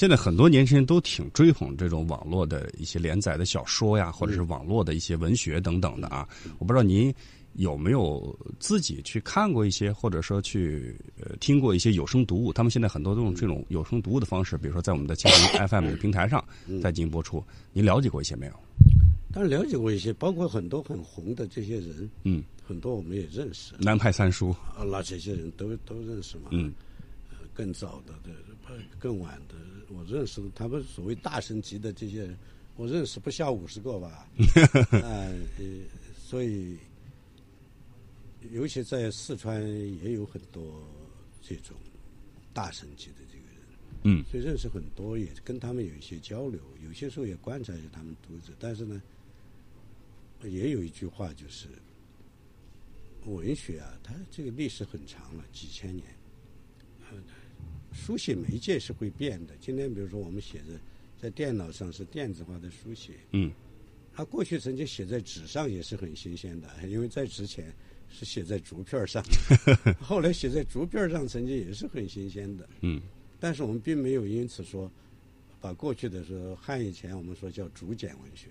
现在很多年轻人都挺追捧这种网络的一些连载的小说呀，或者是网络的一些文学等等的啊。我不知道您有没有自己去看过一些，或者说去呃听过一些有声读物？他们现在很多都用这种有声读物的方式，比如说在我们的蜻蜓 FM 的平台上在进行播出。您了解过一些没有？当然了解过一些，包括很多很红的这些人，嗯，很多我们也认识。南派三叔，啊，那这些人都都认识嘛。嗯，呃，更早的、的、更晚的，我认识他们所谓大神级的这些人，我认识不下五十个吧。啊，呃，所以，尤其在四川也有很多这种大神级的这个人。嗯，所以认识很多，也跟他们有一些交流，有些时候也观察一下他们读者。但是呢，也有一句话就是，文学啊，它这个历史很长了，几千年。呃，书写媒介是会变的。今天比如说我们写的在电脑上是电子化的书写，嗯，它过去曾经写在纸上也是很新鲜的，因为在之前是写在竹片上，后来写在竹片上曾经也是很新鲜的，嗯。但是我们并没有因此说，把过去的说汉以前我们说叫竹简文学，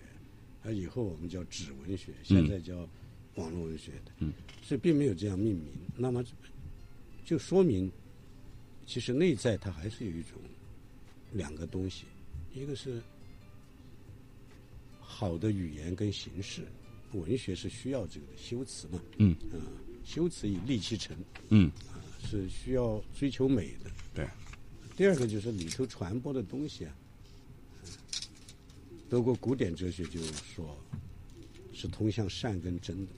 而以后我们叫纸文学，现在叫网络文学的，嗯，所以并没有这样命名。那么就说明，其实内在它还是有一种两个东西，一个是好的语言跟形式，文学是需要这个修辞嘛，嗯，啊，修辞以利其成，嗯，啊，是需要追求美的。对。第二个就是里头传播的东西啊，德国古典哲学就说，是通向善跟真的。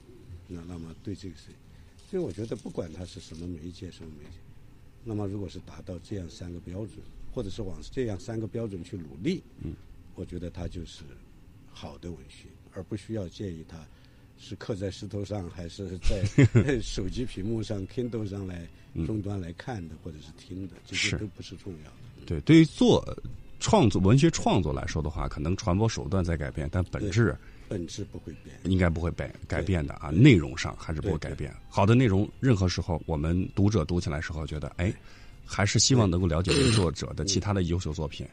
那那么对这个是，所以我觉得不管它是什么媒介什么媒介，那么如果是达到这样三个标准，或者是往这样三个标准去努力，嗯，我觉得它就是好的文学，而不需要介意它是刻在石头上还是在 手机屏幕上 Kindle 上来。终端来看的或者是听的，这些都不是重要的。对，对于做创作文学创作来说的话，可能传播手段在改变，但本质本质不会变，应该不会改改变的啊。内容上还是不会改变。好的内容，任何时候我们读者读起来时候觉得，哎，还是希望能够了解作者的其他的优秀作品。